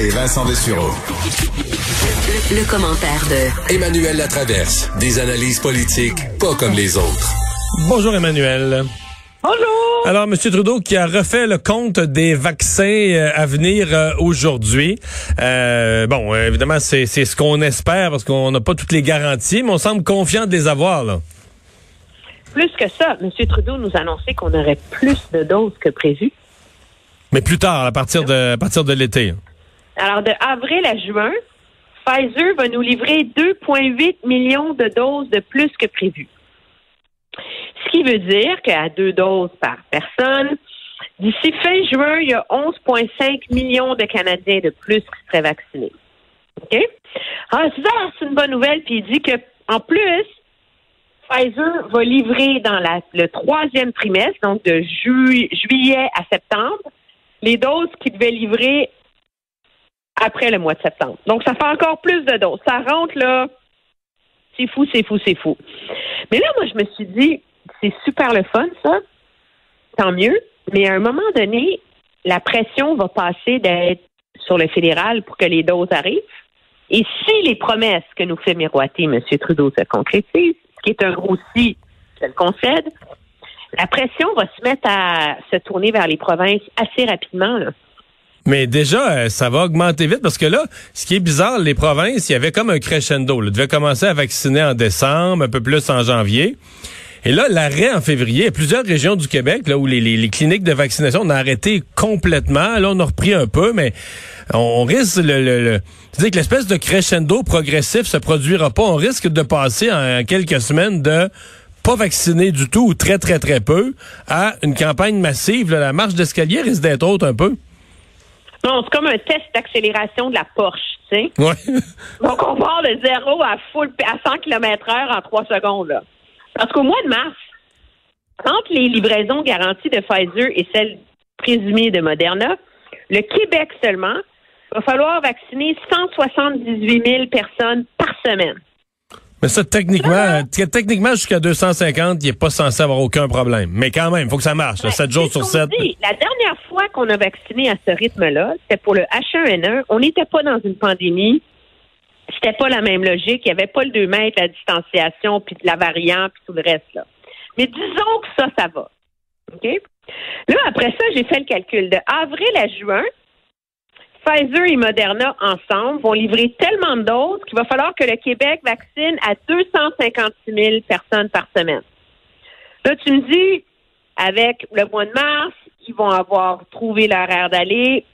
Et Vincent Dessureau. Le, commentaire de Emmanuel Latraverse. Des analyses politiques pas comme les autres. Bonjour Emmanuel. Bonjour. Alors, M. Trudeau qui a refait le compte des vaccins euh, à venir euh, aujourd'hui. Euh, bon, évidemment, c'est ce qu'on espère parce qu'on n'a pas toutes les garanties, mais on semble confiant de les avoir. Là. Plus que ça, M. Trudeau nous annonçait qu'on aurait plus de doses que prévu. Mais plus tard, à partir de, à partir de l'été. Alors, de avril à juin, Pfizer va nous livrer 2,8 millions de doses de plus que prévu. Ce qui veut dire qu'à deux doses par personne, d'ici fin juin, il y a 11,5 millions de Canadiens de plus qui seraient vaccinés. OK? Alors, c'est une bonne nouvelle, puis il dit que en plus, Pfizer va livrer dans le troisième trimestre, donc de juillet à septembre, les doses qu'il devait livrer après le mois de septembre. Donc, ça fait encore plus de doses. Ça rentre là. C'est fou, c'est fou, c'est fou. Mais là, moi, je me suis dit, c'est super le fun, ça. Tant mieux. Mais à un moment donné, la pression va passer d'être sur le fédéral pour que les doses arrivent. Et si les promesses que nous fait miroiter M. Trudeau se concrétisent, ce qui est un gros si, je le concède, la pression va se mettre à se tourner vers les provinces assez rapidement. Là. Mais déjà, euh, ça va augmenter vite parce que là, ce qui est bizarre, les provinces, il y avait comme un crescendo. Ils devaient commencer à vacciner en décembre, un peu plus en janvier. Et là, l'arrêt en février, plusieurs régions du Québec là où les, cliniques de vaccination ont arrêté complètement. Là, on a repris un peu, mais on risque le, le, dire que l'espèce de crescendo progressif se produira pas. On risque de passer en quelques semaines de pas vacciner du tout ou très très très peu à une campagne massive. la marche d'escalier risque d'être haute un peu. Non, c'est comme un test d'accélération de la Porsche, tu sais. Ouais. Donc, on part de zéro à full, à 100 km heure en trois secondes, là. Parce qu'au mois de mars, entre les livraisons garanties de Pfizer et celles présumées de Moderna, le Québec seulement va falloir vacciner 178 000 personnes par semaine. Mais ça, techniquement, techniquement jusqu'à 250, il n'est pas censé avoir aucun problème. Mais quand même, il faut que ça marche, 7 jours sur 7. la dernière fois qu'on a vacciné à ce rythme-là, c'était pour le H1N1. On n'était pas dans une pandémie. C'était pas la même logique. Il n'y avait pas le 2 mètres, la distanciation, puis la variante, puis tout le reste. Là. Mais disons que ça, ça va. OK? Là, après ça, j'ai fait le calcul. De avril à juin, Pfizer et Moderna ensemble vont livrer tellement de doses qu'il va falloir que le Québec vaccine à 256 000 personnes par semaine. Là, tu me dis, avec le mois de mars, ils vont avoir trouvé leur air d'aller.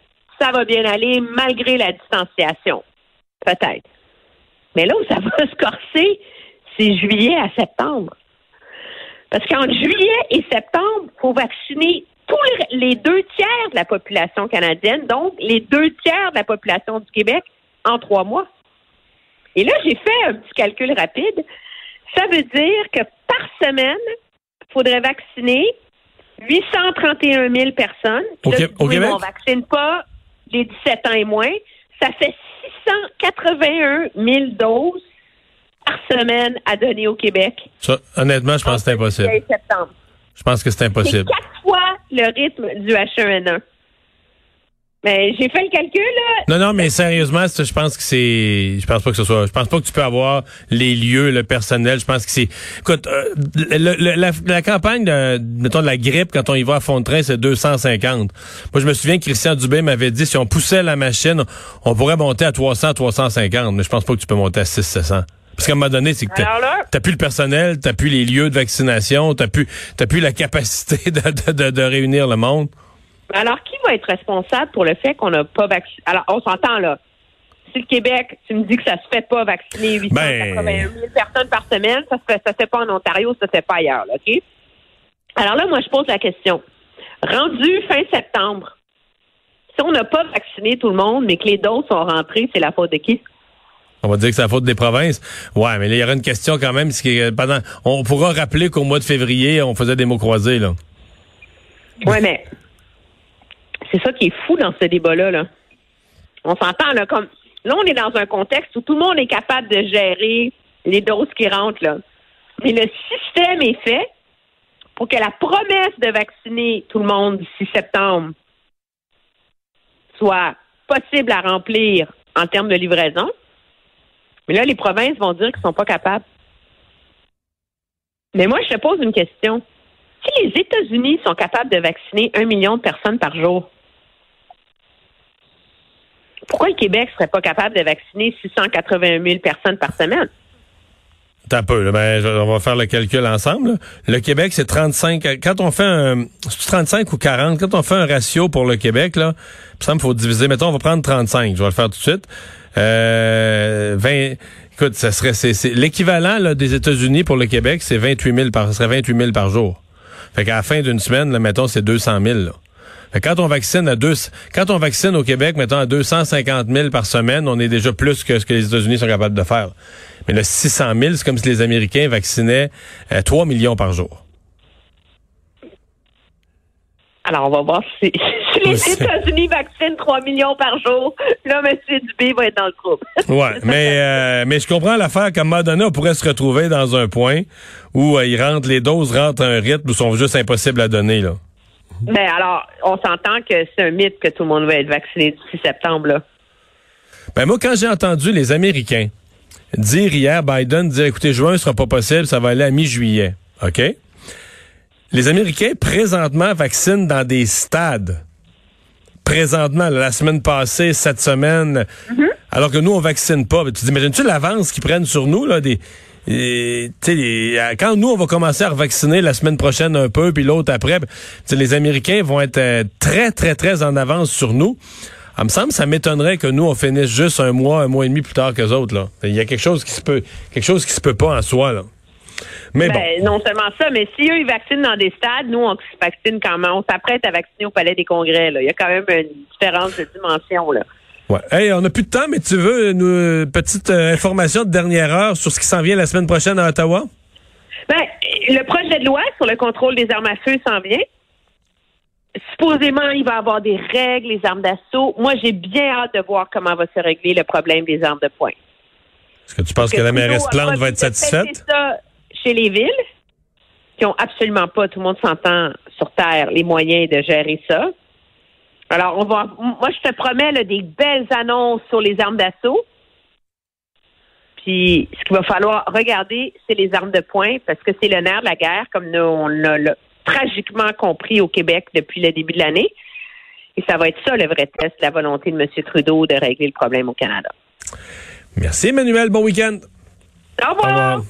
Ça va bien aller malgré la distanciation. Peut-être. Mais là où ça va se corser, c'est juillet à septembre. Parce qu'en juillet et septembre, il faut vacciner tous les, deux tiers de la population canadienne, donc les deux tiers de la population du Québec en trois mois. Et là, j'ai fait un petit calcul rapide. Ça veut dire que par semaine, il faudrait vacciner 831 000 personnes. Au, Québec? On ne vaccine pas les 17 ans et moins. Ça fait 681 000 doses par semaine à donner au Québec. honnêtement, je pense que c'est impossible. Je pense que c'est impossible. C'est quatre fois le rythme du H1N1. Mais j'ai fait le calcul, là. Non, non, mais sérieusement, je pense que c'est, je pense pas que ce soit, je pense pas que tu peux avoir les lieux, le personnel. Je pense que c'est, écoute, euh, la, campagne de, mettons, de la grippe, quand on y va à fond de train, c'est 250. Moi, je me souviens que Christian Dubé m'avait dit, si on poussait la machine, on pourrait monter à 300, 350. Mais je pense pas que tu peux monter à 6, 700. Parce qu'à un moment donné, c'est que t'as plus le personnel, t'as plus les lieux de vaccination, t'as plus, t'as plus la capacité de, de, de, réunir le monde. Alors, qui va être responsable pour le fait qu'on n'a pas vacciné? Alors, on s'entend là. Si le Québec, tu me dis que ça se fait pas vacciner 881 000 ben... personnes par semaine, ça se fait, ça se fait pas en Ontario, ça se fait pas ailleurs, OK? Alors là, moi, je pose la question. Rendu fin septembre, si on n'a pas vacciné tout le monde, mais que les doses sont rentrées, c'est la faute de qui? On va dire que c'est la faute des provinces. Ouais, mais il y aura une question quand même. pendant, on pourra rappeler qu'au mois de février, on faisait des mots croisés, là. Ouais, mais c'est ça qui est fou dans ce débat-là. Là. On s'entend, là, comme là, on est dans un contexte où tout le monde est capable de gérer les doses qui rentrent, là. Mais le système est fait pour que la promesse de vacciner tout le monde d'ici septembre soit possible à remplir en termes de livraison. Mais là, les provinces vont dire qu'ils sont pas capables. Mais moi, je te pose une question. Si les États-Unis sont capables de vacciner un million de personnes par jour, pourquoi le Québec serait pas capable de vacciner 681 000 personnes par semaine? un peu, ben, on va faire le calcul ensemble. Le Québec, c'est 35. Quand on fait un 35 ou 40, quand on fait un ratio pour le Québec, là, il me faut diviser. Mettons, on va prendre 35. Je vais le faire tout de suite. Euh, 20. Écoute, ça serait c'est, l'équivalent des États-Unis pour le Québec, c'est 28 000 par, ça serait 28 000 par jour. Fait qu'à la fin d'une semaine, là, mettons, c'est 200 000. Là. Fait quand on vaccine à deux, quand on vaccine au Québec, mettons à 250 000 par semaine, on est déjà plus que ce que les États-Unis sont capables de faire. Mais le 600 000, c'est comme si les Américains vaccinaient 3 euh, millions par jour. Alors, on va voir si, les États-Unis vaccinent 3 millions par jour. Là, M. Dubé va être dans le trouble. oui, mais, euh, mais je comprends l'affaire qu'à Madonna on pourrait se retrouver dans un point où euh, ils rentrent, les doses rentrent à un rythme où sont juste impossibles à donner. Là. Ben alors, on s'entend que c'est un mythe que tout le monde va être vacciné d'ici septembre. Là. Ben moi, quand j'ai entendu les Américains dire hier, Biden dire, écoutez, juin ne sera pas possible, ça va aller à mi-juillet. OK? Les Américains, présentement, vaccinent dans des stades. Présentement, la semaine passée, cette semaine, mm-hmm. alors que nous, on vaccine pas. Tu t'imagines-tu l'avance qu'ils prennent sur nous, là, des... quand nous, on va commencer à vacciner la semaine prochaine un peu, puis l'autre après, les Américains vont être euh, très, très, très en avance sur nous. Ça me semble, ça m'étonnerait que nous, on finisse juste un mois, un mois et demi plus tard que les autres. Là. Il y a quelque chose qui se peut, quelque chose qui se peut pas en soi. Là. Mais ben, Non seulement ça, mais si eux, ils vaccinent dans des stades, nous, on se vaccine quand même. On s'apprête à vacciner au Palais des Congrès. Là. Il y a quand même une différence de dimension. Là. Ouais. Hey, on n'a plus de temps, mais tu veux une petite euh, information de dernière heure sur ce qui s'en vient la semaine prochaine à Ottawa? Ben, le projet de loi sur le contrôle des armes à feu s'en vient supposément, il va y avoir des règles, les armes d'assaut. Moi, j'ai bien hâte de voir comment va se régler le problème des armes de poing. Est-ce que tu penses que, la mairesse Plante va être satisfaite? ça chez les villes, qui ont absolument pas, tout le monde s'entend sur Terre, les moyens de gérer ça. Alors, on va, moi, je te promets des belles annonces sur les armes d'assaut. Puis, ce qu'il va falloir regarder, c'est les armes de poing, parce que c'est le nerf de la guerre, comme nous, on l'a tragiquement compris au Québec depuis le début de l'année. Et ça va être ça le vrai test, la volonté de M. Trudeau de régler le problème au Canada. Merci, Emmanuel. Bon week-end. Au revoir.